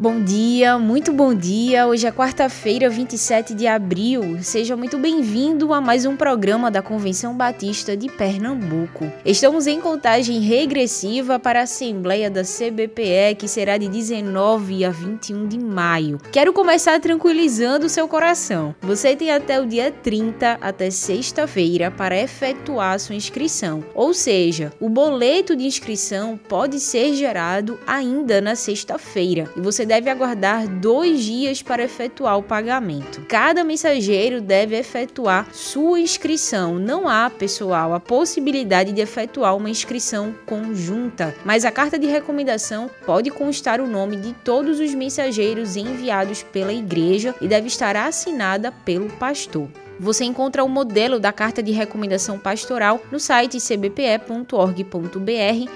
Bom dia, muito bom dia. Hoje é quarta-feira, 27 de abril. Seja muito bem-vindo a mais um programa da Convenção Batista de Pernambuco. Estamos em contagem regressiva para a Assembleia da CBPE, que será de 19 a 21 de maio. Quero começar tranquilizando seu coração. Você tem até o dia 30, até sexta-feira, para efetuar sua inscrição. Ou seja, o boleto de inscrição pode ser gerado ainda na sexta-feira e você deve aguardar dois dias para efetuar o pagamento. Cada mensageiro deve efetuar sua inscrição. Não há, pessoal, a possibilidade de efetuar uma inscrição conjunta, mas a carta de recomendação pode constar o nome de todos os mensageiros enviados pela igreja e deve estar assinada pelo pastor. Você encontra o modelo da carta de recomendação pastoral no site cbpe.org.br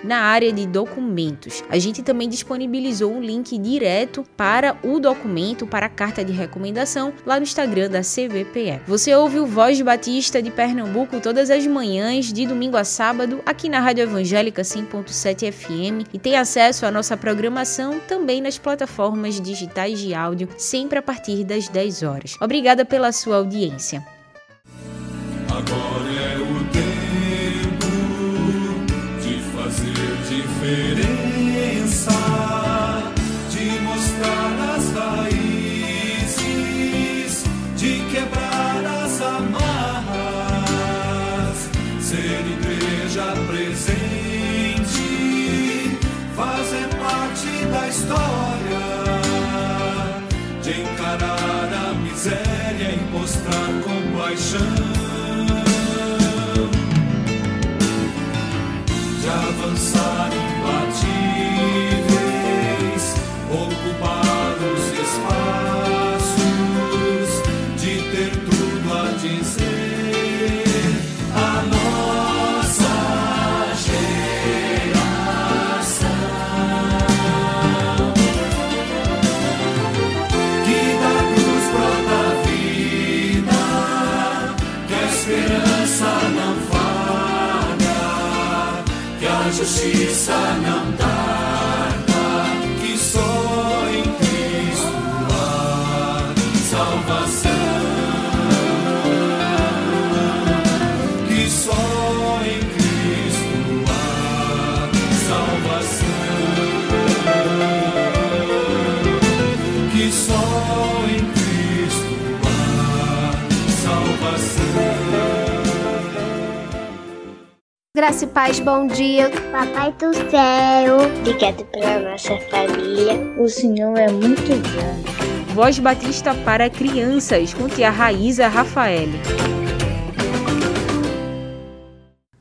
na área de documentos. A gente também disponibilizou um link direto para o documento, para a carta de recomendação, lá no Instagram da CBPE. Você ouve o Voz Batista de Pernambuco todas as manhãs, de domingo a sábado, aqui na Rádio Evangélica 100.7 FM e tem acesso à nossa programação também nas plataformas digitais de áudio, sempre a partir das 10 horas. Obrigada pela sua audiência. Agora é o tempo de fazer diferença, de mostrar as raízes, de quebrar as amarras, ser igreja presente, fazer parte da história, de encarar a miséria e mostrar compaixão. sun. Que a justiça não E paz, bom dia. Papai do céu, obrigado pela nossa família. O Senhor é muito bom. Voz Batista para crianças, com tia Raíza Rafael.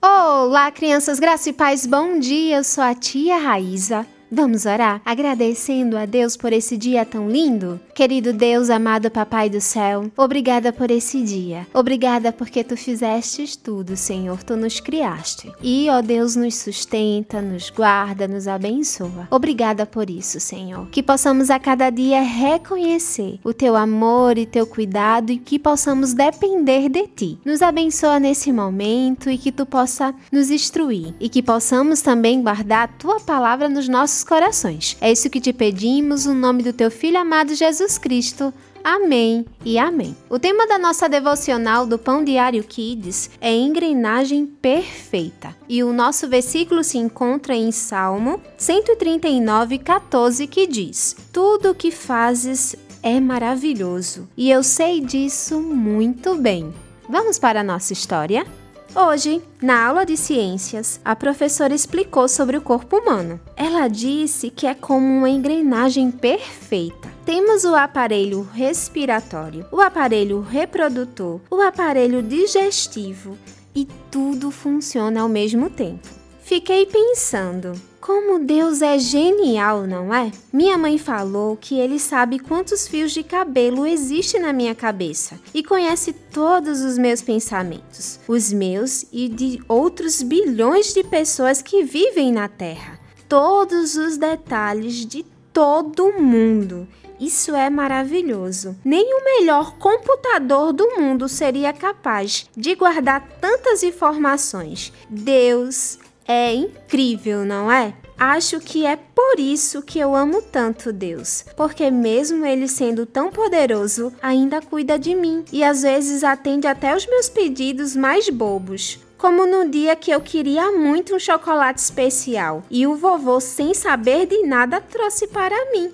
Olá, crianças, graça e paz, bom dia. Eu sou a tia Raíza. Vamos orar agradecendo a Deus por esse dia tão lindo? Querido Deus, amado Papai do céu, obrigada por esse dia. Obrigada porque tu fizestes tudo, Senhor, tu nos criaste. E, ó Deus, nos sustenta, nos guarda, nos abençoa. Obrigada por isso, Senhor. Que possamos a cada dia reconhecer o teu amor e teu cuidado e que possamos depender de ti. Nos abençoa nesse momento e que tu possa nos instruir e que possamos também guardar a tua palavra nos nossos corações. É isso que te pedimos, no nome do teu filho amado Jesus Cristo. Amém e amém. O tema da nossa devocional do Pão Diário Kids é engrenagem perfeita. E o nosso versículo se encontra em Salmo 139, 14, que diz: Tudo o que fazes é maravilhoso, e eu sei disso muito bem. Vamos para a nossa história? Hoje, na aula de ciências, a professora explicou sobre o corpo humano. Ela disse que é como uma engrenagem perfeita. Temos o aparelho respiratório, o aparelho reprodutor, o aparelho digestivo e tudo funciona ao mesmo tempo. Fiquei pensando, como Deus é genial, não é? Minha mãe falou que ele sabe quantos fios de cabelo existem na minha cabeça e conhece todos os meus pensamentos, os meus e de outros bilhões de pessoas que vivem na Terra. Todos os detalhes de todo mundo. Isso é maravilhoso. Nem o melhor computador do mundo seria capaz de guardar tantas informações. Deus é incrível, não é? Acho que é por isso que eu amo tanto Deus, porque mesmo Ele sendo tão poderoso, ainda cuida de mim e às vezes atende até os meus pedidos mais bobos. Como no dia que eu queria muito um chocolate especial e o vovô, sem saber de nada, trouxe para mim.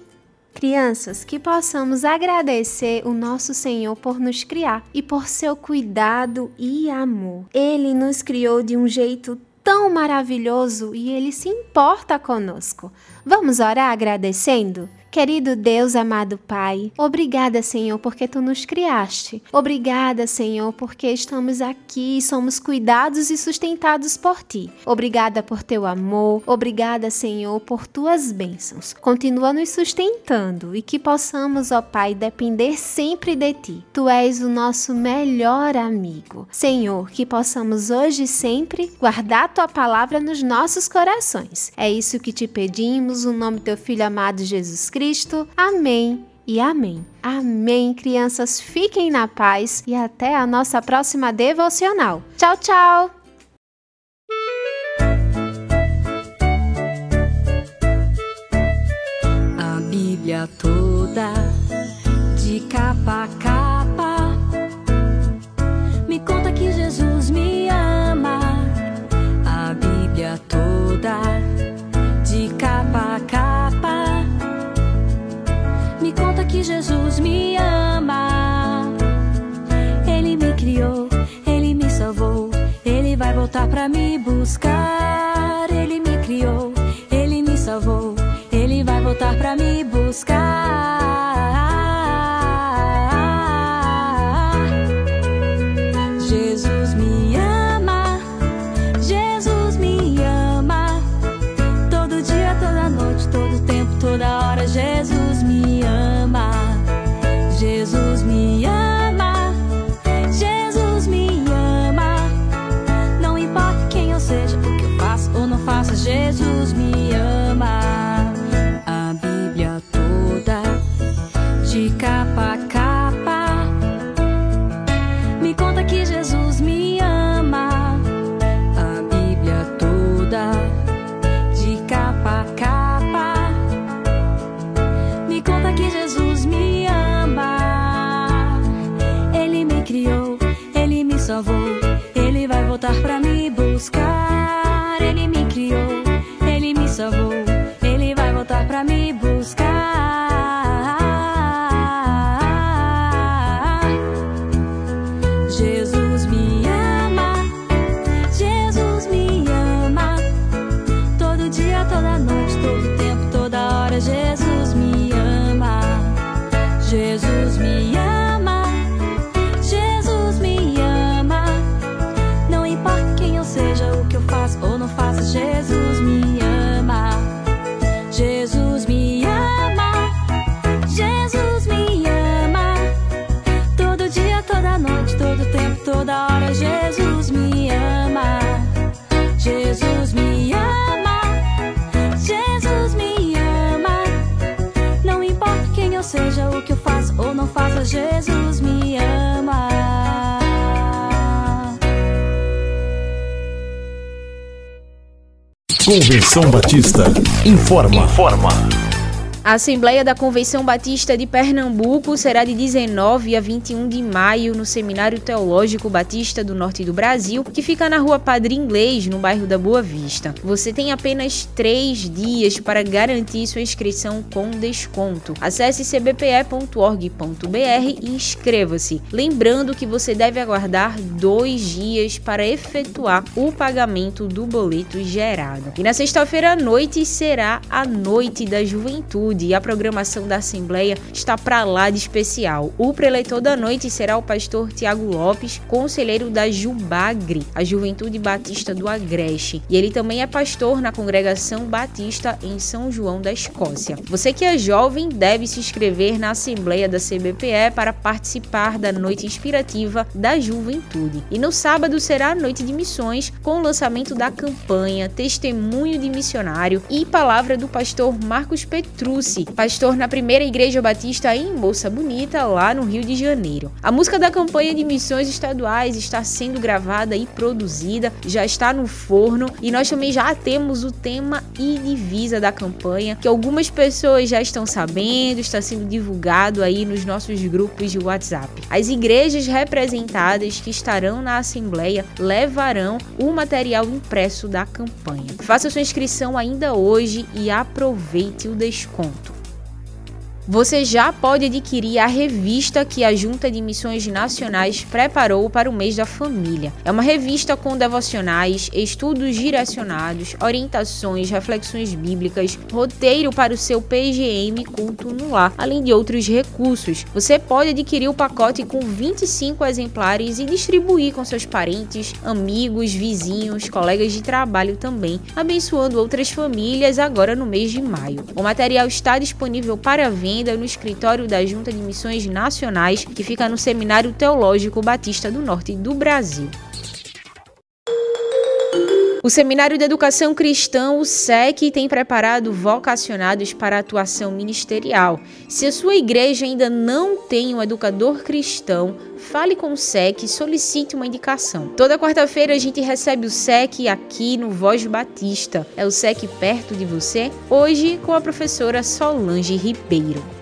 Crianças, que possamos agradecer o nosso Senhor por nos criar e por seu cuidado e amor. Ele nos criou de um jeito tão maravilhoso e ele se importa conosco. Vamos orar agradecendo? Querido Deus, amado Pai, obrigada, Senhor, porque tu nos criaste. Obrigada, Senhor, porque estamos aqui, somos cuidados e sustentados por ti. Obrigada por teu amor. Obrigada, Senhor, por tuas bênçãos. Continua nos sustentando e que possamos, ó Pai, depender sempre de ti. Tu és o nosso melhor amigo. Senhor, que possamos hoje e sempre guardar tua palavra nos nossos corações. É isso que te pedimos, no nome do teu filho amado Jesus Cristo. Cristo. Amém e amém. Amém, crianças. Fiquem na paz e até a nossa próxima devocional. Tchau, tchau. A Bíblia toda de capa a capa me buscar. Ele vai voltar pra me buscar. Ele me criou, ele me salvou, Jesus me ama. Convenção Batista informa. Informa. A Assembleia da Convenção Batista de Pernambuco será de 19 a 21 de maio no Seminário Teológico Batista do Norte do Brasil, que fica na rua Padre Inglês, no bairro da Boa Vista. Você tem apenas três dias para garantir sua inscrição com desconto. Acesse cbpe.org.br e inscreva-se. Lembrando que você deve aguardar dois dias para efetuar o pagamento do boleto gerado. E na sexta-feira à noite será a Noite da Juventude E a programação da Assembleia está para lá de especial. O preleitor da noite será o pastor Tiago Lopes, conselheiro da Jubagre, a Juventude Batista do Agreste. E ele também é pastor na congregação Batista em São João da Escócia. Você que é jovem deve se inscrever na Assembleia da CBPE para participar da noite inspirativa da juventude. E no sábado será a noite de missões com o lançamento da campanha Testemunho de Missionário e palavra do pastor Marcos Pastor na primeira igreja batista em Moça Bonita, lá no Rio de Janeiro. A música da campanha de missões estaduais está sendo gravada e produzida, já está no forno e nós também já temos o tema e divisa da campanha, que algumas pessoas já estão sabendo, está sendo divulgado aí nos nossos grupos de WhatsApp. As igrejas representadas que estarão na Assembleia levarão o material impresso da campanha. Faça sua inscrição ainda hoje e aproveite o desconto. Você já pode adquirir a revista que a Junta de Missões Nacionais preparou para o mês da família. É uma revista com devocionais, estudos direcionados, orientações, reflexões bíblicas, roteiro para o seu PGM culto no lar, além de outros recursos. Você pode adquirir o pacote com 25 exemplares e distribuir com seus parentes, amigos, vizinhos, colegas de trabalho também, abençoando outras famílias agora no mês de maio. O material está disponível para venda ainda no escritório da Junta de Missões Nacionais, que fica no Seminário Teológico Batista do Norte do Brasil. O Seminário de Educação Cristã, o SEC, tem preparado vocacionados para atuação ministerial. Se a sua igreja ainda não tem um educador cristão, fale com o SEC e solicite uma indicação. Toda quarta-feira a gente recebe o SEC aqui no Voz Batista. É o SEC perto de você? Hoje com a professora Solange Ribeiro.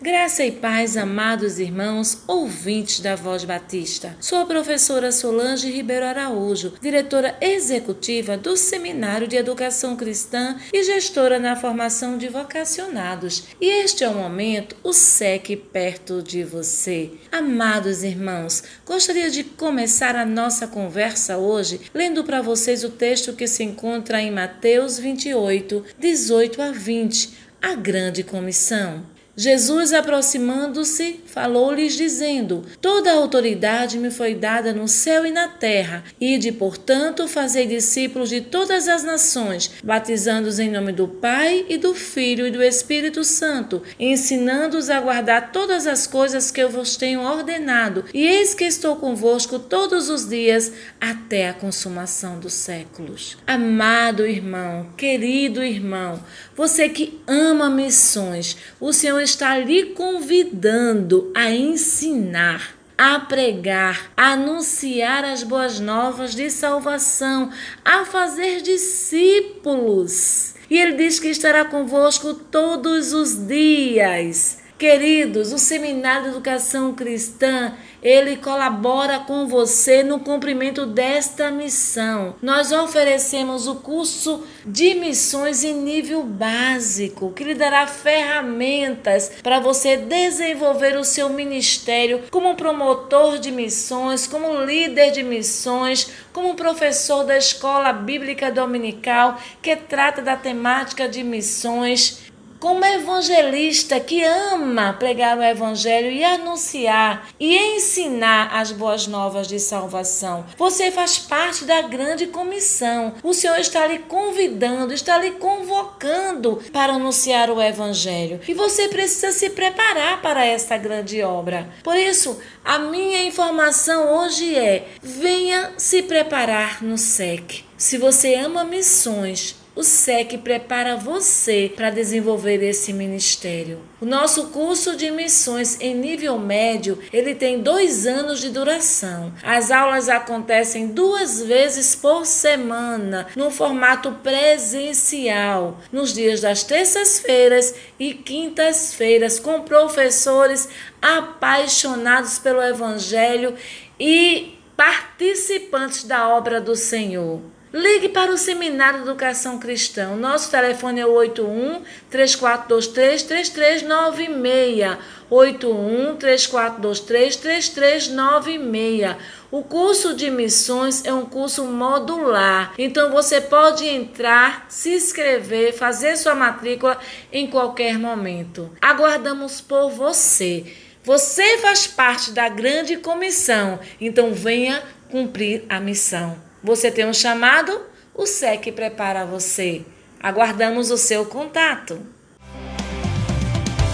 Graça e paz, amados irmãos, ouvintes da Voz Batista. Sou a professora Solange Ribeiro Araújo, diretora executiva do Seminário de Educação Cristã e gestora na formação de vocacionados. E este é o momento, o SEC perto de você. Amados irmãos, gostaria de começar a nossa conversa hoje lendo para vocês o texto que se encontra em Mateus 28, 18 a 20, a grande comissão. Jesus, aproximando-se, falou-lhes, dizendo: Toda a autoridade me foi dada no céu e na terra. Ide, portanto, fazei discípulos de todas as nações, batizando-os em nome do Pai e do Filho e do Espírito Santo, ensinando-os a guardar todas as coisas que eu vos tenho ordenado. E eis que estou convosco todos os dias até a consumação dos séculos. Amado irmão, querido irmão, você que ama missões, o Senhor está lhe convidando a ensinar a pregar, a anunciar as boas novas de salvação, a fazer discípulos. E ele diz que estará convosco todos os dias. Queridos, o Seminário de Educação Cristã ele colabora com você no cumprimento desta missão. Nós oferecemos o curso de missões em nível básico, que lhe dará ferramentas para você desenvolver o seu ministério como promotor de missões, como líder de missões, como professor da escola bíblica dominical que trata da temática de missões como evangelista que ama pregar o evangelho e anunciar e ensinar as boas novas de salvação. Você faz parte da grande comissão. O Senhor está lhe convidando, está lhe convocando para anunciar o evangelho. E você precisa se preparar para esta grande obra. Por isso, a minha informação hoje é: venha se preparar no SEC. Se você ama missões, o SEC prepara você para desenvolver esse ministério. O nosso curso de missões em nível médio, ele tem dois anos de duração. As aulas acontecem duas vezes por semana, no formato presencial, nos dias das terças-feiras e quintas-feiras, com professores apaixonados pelo Evangelho e participantes da obra do Senhor. Ligue para o Seminário de Educação Cristã. Nosso telefone é o 81 3423 3396. 81 3423 3396. O curso de missões é um curso modular, então você pode entrar, se inscrever, fazer sua matrícula em qualquer momento. Aguardamos por você. Você faz parte da grande comissão, então venha cumprir a missão. Você tem um chamado? O SEC prepara você. Aguardamos o seu contato.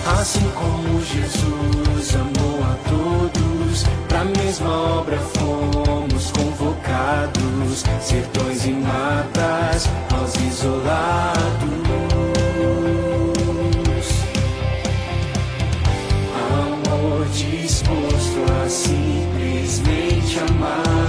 Assim como Jesus amou a todos, pra mesma obra fomos convocados, sertões e matas, nós isolados. Amor disposto a simplesmente amar.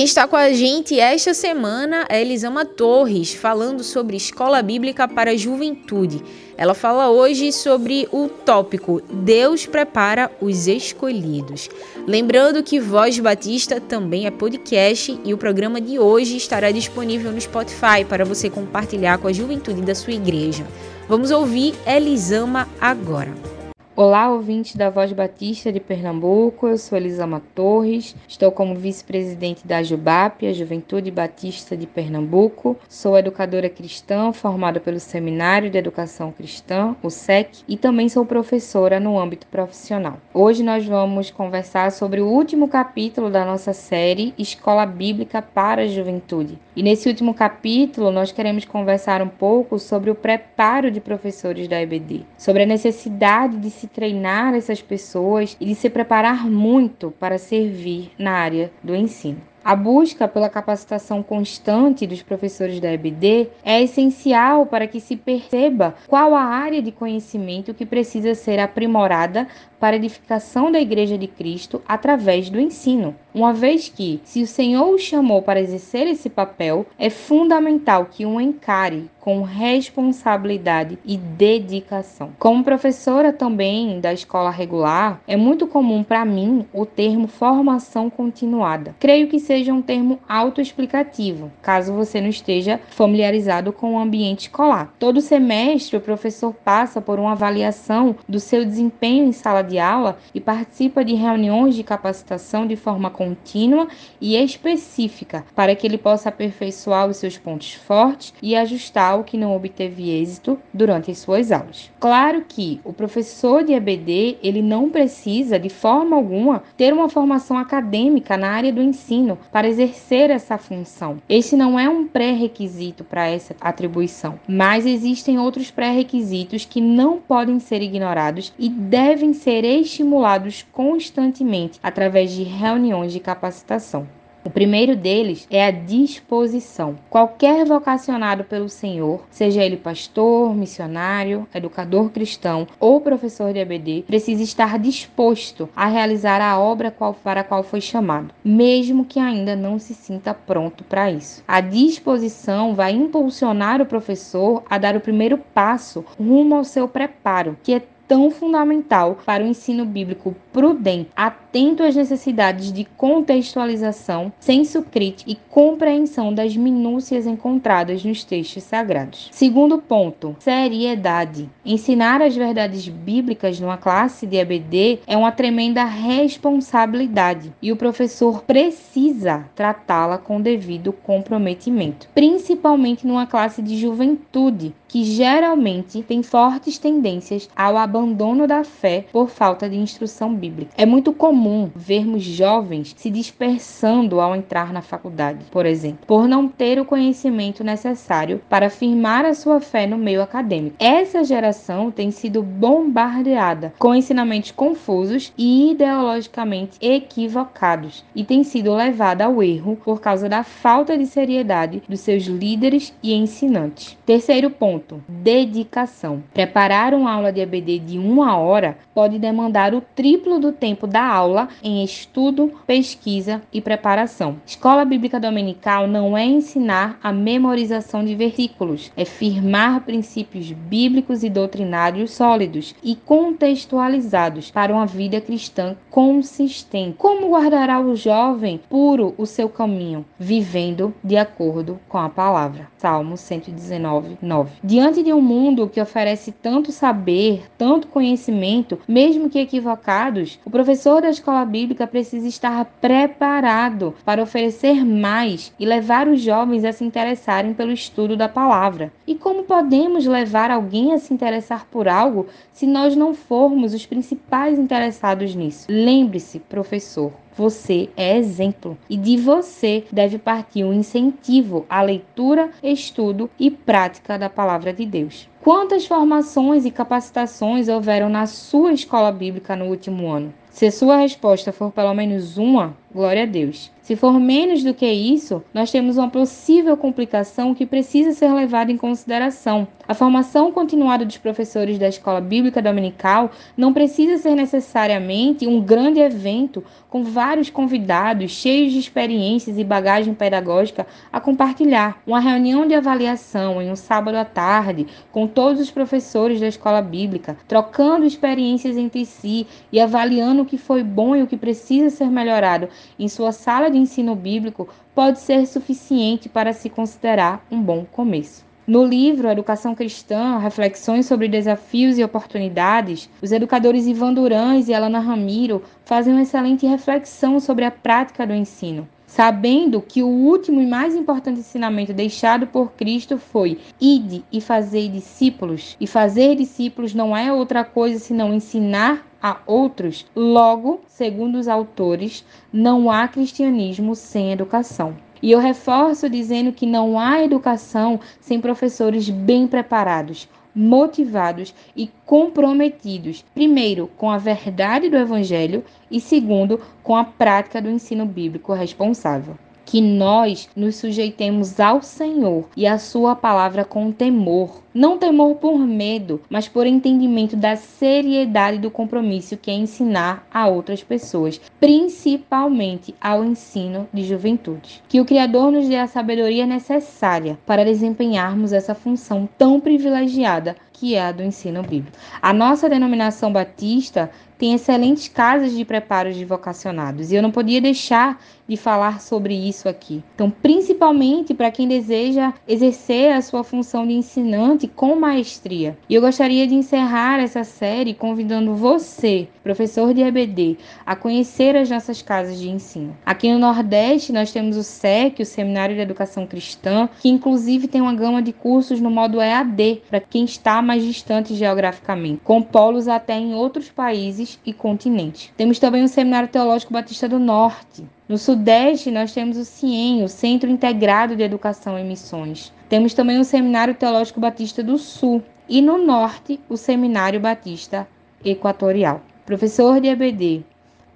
Quem está com a gente esta semana é Elisama Torres, falando sobre escola bíblica para a juventude. Ela fala hoje sobre o tópico Deus prepara os escolhidos. Lembrando que Voz Batista também é podcast e o programa de hoje estará disponível no Spotify para você compartilhar com a juventude da sua igreja. Vamos ouvir Elisama agora. Olá, ouvinte da Voz Batista de Pernambuco. Eu sou Elisama Torres, estou como vice-presidente da JUBAP, a Juventude Batista de Pernambuco. Sou educadora cristã, formada pelo Seminário de Educação Cristã, o SEC, e também sou professora no âmbito profissional. Hoje nós vamos conversar sobre o último capítulo da nossa série Escola Bíblica para a Juventude. E nesse último capítulo nós queremos conversar um pouco sobre o preparo de professores da EBD, sobre a necessidade de se treinar essas pessoas e de se preparar muito para servir na área do ensino. A busca pela capacitação constante dos professores da EBD é essencial para que se perceba qual a área de conhecimento que precisa ser aprimorada para a edificação da Igreja de Cristo através do ensino. Uma vez que, se o Senhor o chamou para exercer esse papel, é fundamental que o encare com responsabilidade e dedicação. Como professora também da escola regular, é muito comum para mim o termo formação continuada. Creio que seja um termo autoexplicativo, caso você não esteja familiarizado com o ambiente escolar. Todo semestre, o professor passa por uma avaliação do seu desempenho em sala de aula e participa de reuniões de capacitação de forma contínua e específica para que ele possa aperfeiçoar os seus pontos fortes e ajustar o que não obteve êxito durante as suas aulas. Claro que o professor de EBD, ele não precisa de forma alguma ter uma formação acadêmica na área do ensino para exercer essa função. Este não é um pré-requisito para essa atribuição, mas existem outros pré-requisitos que não podem ser ignorados e devem ser estimulados constantemente através de reuniões de capacitação. O primeiro deles é a disposição. Qualquer vocacionado pelo Senhor, seja ele pastor, missionário, educador cristão ou professor de ABD, precisa estar disposto a realizar a obra para a qual foi chamado, mesmo que ainda não se sinta pronto para isso. A disposição vai impulsionar o professor a dar o primeiro passo rumo ao seu preparo, que é tão fundamental para o ensino bíblico prudente, atento às necessidades de contextualização, senso crítico e compreensão das minúcias encontradas nos textos sagrados. Segundo ponto, seriedade. Ensinar as verdades bíblicas numa classe de EBD é uma tremenda responsabilidade e o professor precisa tratá-la com devido comprometimento, principalmente numa classe de juventude, que geralmente tem fortes tendências ao abandono da fé por falta de instrução bíblica. É muito comum vermos jovens se dispersando ao entrar na faculdade, por exemplo, por não ter o conhecimento necessário para afirmar a sua fé no meio acadêmico. Essa geração tem sido bombardeada com ensinamentos confusos e ideologicamente equivocados e tem sido levada ao erro por causa da falta de seriedade dos seus líderes e ensinantes. Terceiro ponto ponto: dedicação. Preparar uma aula de EBD de uma hora pode demandar o triplo do tempo da aula em estudo, pesquisa e preparação. Escola Bíblica Dominical não é ensinar a memorização de versículos, é firmar princípios bíblicos e doutrinários sólidos e contextualizados para uma vida cristã consistente. Como guardará o jovem puro o seu caminho? Vivendo de acordo com a palavra. Salmo 119, 9. Diante de um mundo que oferece tanto saber, tanto conhecimento, mesmo que equivocados, o professor da escola bíblica precisa estar preparado para oferecer mais e levar os jovens a se interessarem pelo estudo da palavra. E como podemos levar alguém a se interessar por algo se nós não formos os principais interessados nisso? Lembre-se, professor, você é exemplo e de você deve partir um incentivo à leitura, estudo e prática da palavra de Deus. Quantas formações e capacitações houveram na sua escola bíblica no último ano? Se sua resposta for pelo menos uma, glória a Deus. Se for menos do que isso, nós temos uma possível complicação que precisa ser levada em consideração. A formação continuada dos professores da escola bíblica dominical não precisa ser necessariamente um grande evento com vários convidados cheios de experiências e bagagem pedagógica a compartilhar. Uma reunião de avaliação em um sábado à tarde com todos os professores da escola bíblica, trocando experiências entre si e avaliando o que foi bom e o que precisa ser melhorado em sua sala de ensino bíblico pode ser suficiente para se considerar um bom começo. No livro Educação Cristã, Reflexões sobre Desafios e Oportunidades, os educadores Ivan Durães e Alana Ramiro fazem uma excelente reflexão sobre a prática do ensino sabendo que o último e mais importante ensinamento deixado por Cristo foi: ide e fazei discípulos. E fazer discípulos não é outra coisa senão ensinar a outros. Logo, segundo os autores, não há cristianismo sem educação. E eu reforço dizendo que não há educação sem professores bem preparados, motivados e comprometidos, primeiro, com a verdade do Evangelho e, segundo, com a prática do ensino bíblico responsável que nós nos sujeitemos ao Senhor e à Sua palavra com temor. Não temor por medo, mas por entendimento da seriedade do compromisso que é ensinar a outras pessoas, principalmente ao ensino de juventude. Que o Criador nos dê a sabedoria necessária para desempenharmos essa função tão privilegiada que é a do ensino bíblico. A nossa denominação batista tem excelentes casas de preparo de vocacionados e eu não podia deixar de falar sobre isso aqui. Então, principalmente para quem deseja exercer a sua função de ensinante com maestria. E eu gostaria de encerrar essa série convidando você, professor de EBD, a conhecer as nossas casas de ensino. Aqui no Nordeste nós temos o SEC, o Seminário de Educação Cristã, que inclusive tem uma gama de cursos no modo EAD para quem está mais distante geograficamente, com polos até em outros países e continentes. Temos também o Seminário Teológico Batista do Norte. No Sudeste, nós temos o CIEM, o Centro Integrado de Educação em Missões. Temos também o Seminário Teológico Batista do Sul. E no Norte, o Seminário Batista Equatorial. Professor de EBD,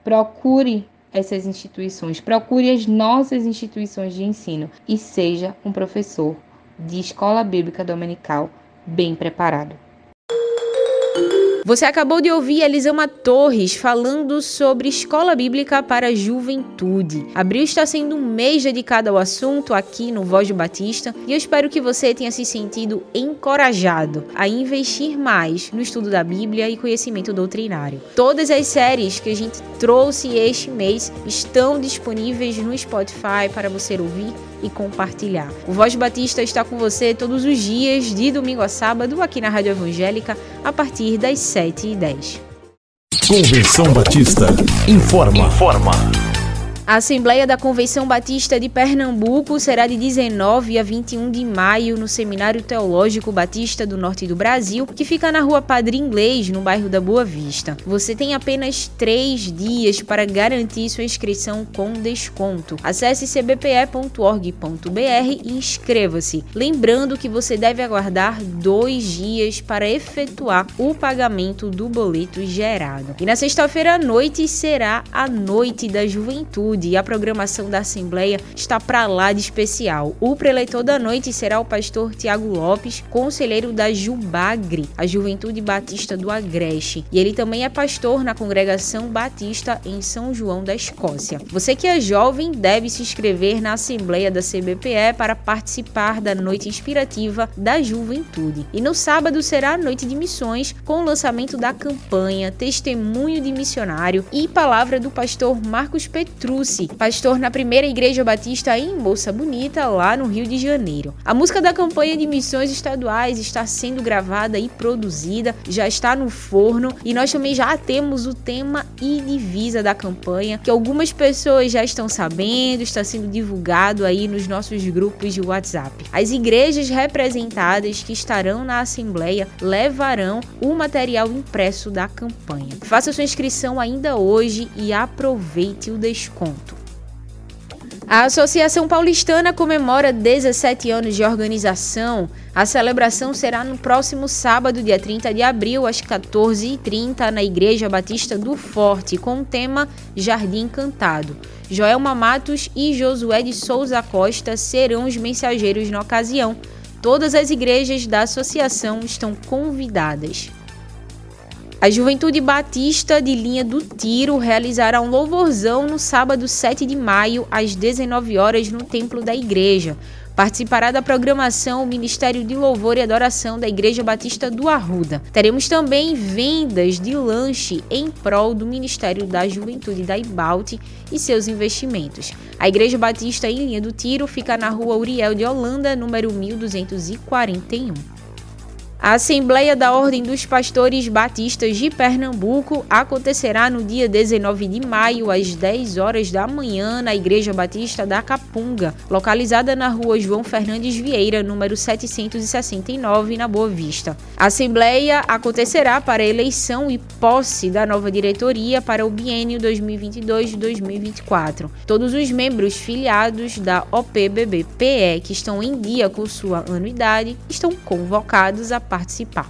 procure essas instituições, procure as nossas instituições de ensino e seja um professor de escola bíblica dominical bem preparado. Você acabou de ouvir Elisama Torres falando sobre escola bíblica para a juventude. Abril está sendo um mês dedicado ao assunto aqui no Voz do Batista e eu espero que você tenha se sentido encorajado a investir mais no estudo da Bíblia e conhecimento doutrinário. Todas as séries que a gente trouxe este mês estão disponíveis no Spotify para você ouvir e compartilhar. O Voz Batista está com você todos os dias, de domingo a sábado, aqui na Rádio Evangélica, a partir das 7h10. Convenção Batista informa. Informa. A Assembleia da Convenção Batista de Pernambuco será de 19 a 21 de maio no Seminário Teológico Batista do Norte do Brasil, que fica na rua Padre Inglês, no bairro da Boa Vista. Você tem apenas três dias para garantir sua inscrição com desconto. Acesse cbpe.org.br e inscreva-se. Lembrando que você deve aguardar dois dias para efetuar o pagamento do boleto gerado. E na sexta-feira à noite será a Noite da Juventude e a programação da Assembleia está para lá de especial. O preleitor da noite será o pastor Tiago Lopes, conselheiro da Jubagre, a Juventude Batista do Agreste, e ele também é pastor na Congregação Batista em São João da Escócia. Você que é jovem deve se inscrever na Assembleia da CBPE para participar da noite inspirativa da juventude. E no sábado será a noite de missões com o lançamento da campanha Testemunho de Missionário e palavra do pastor Marcos Pastor na primeira igreja batista em Moça Bonita, lá no Rio de Janeiro. A música da campanha de missões estaduais está sendo gravada e produzida, já está no forno e nós também já temos o tema e divisa da campanha, que algumas pessoas já estão sabendo, está sendo divulgado aí nos nossos grupos de WhatsApp. As igrejas representadas que estarão na Assembleia levarão o material impresso da campanha. Faça sua inscrição ainda hoje e aproveite o desconto. A Associação Paulistana comemora 17 anos de organização. A celebração será no próximo sábado, dia 30 de abril, às 14h30, na Igreja Batista do Forte, com o tema Jardim Encantado. Joelma Matos e Josué de Souza Costa serão os mensageiros na ocasião. Todas as igrejas da associação estão convidadas. A Juventude Batista de Linha do Tiro realizará um louvorzão no sábado 7 de maio, às 19 horas, no Templo da Igreja. Participará da programação o Ministério de Louvor e Adoração da Igreja Batista do Arruda. Teremos também vendas de lanche em prol do Ministério da Juventude da Ibalte e seus investimentos. A Igreja Batista em Linha do Tiro fica na rua Uriel de Holanda, número 1241. A Assembleia da Ordem dos Pastores Batistas de Pernambuco acontecerá no dia 19 de maio, às 10 horas da manhã, na Igreja Batista da Capunga, localizada na rua João Fernandes Vieira, número 769, na Boa Vista. A Assembleia acontecerá para a eleição e posse da nova diretoria para o biênio 2022-2024. Todos os membros filiados da OPBB-PE que estão em dia com sua anuidade estão convocados a participar.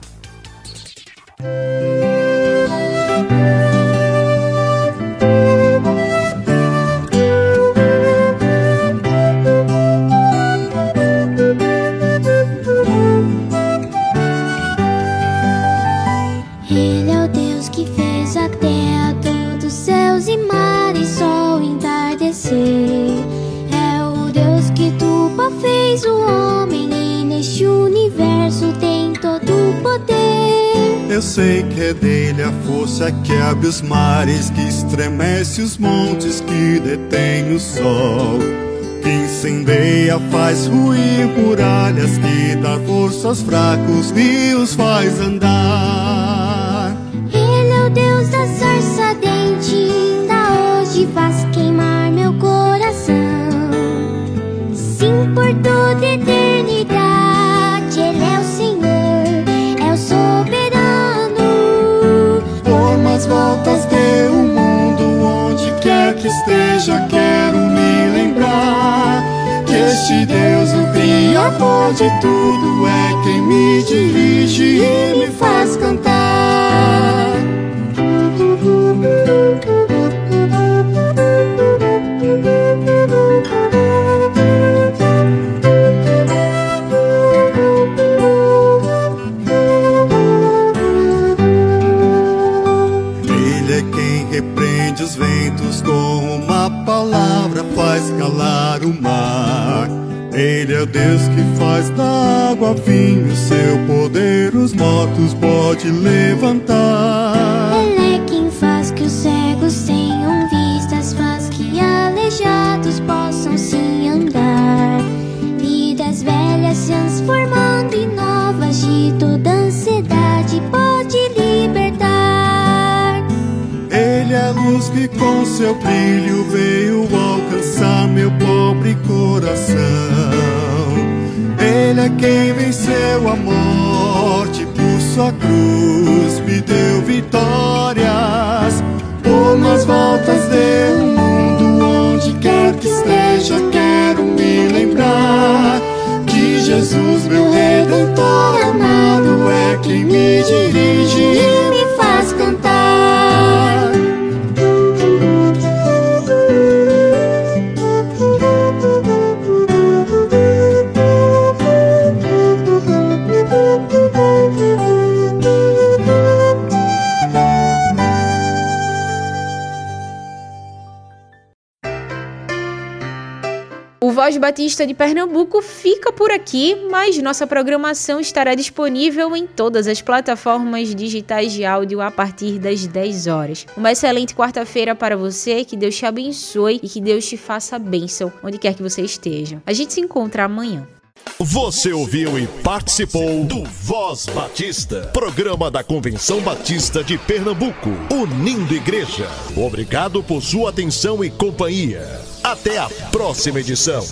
Eu sei que é dele a força que abre os mares, que estremece os montes, que detém o sol. Que incendeia, faz ruir muralhas, que dá força aos fracos e os faz andar. Ele é o Deus da sarça ardente, ainda hoje faz queimar meu coração. Sim, por toda eternidade, voltas dê o mundo, onde quer que esteja, quero me lembrar. Que este Deus, o Criador de tudo, é quem me dirige e me faz cantar. Deus que faz da água vinho, seu Jesus, meu redentor Batista de Pernambuco fica por aqui, mas nossa programação estará disponível em todas as plataformas digitais de áudio a partir das 10 horas. Uma excelente quarta-feira para você, que Deus te abençoe e que Deus te faça bênção onde quer que você esteja. A gente se encontra amanhã. Você ouviu e participou do Voz Batista, programa da Convenção Batista de Pernambuco, unindo igreja. Obrigado por sua atenção e companhia. Até a próxima edição.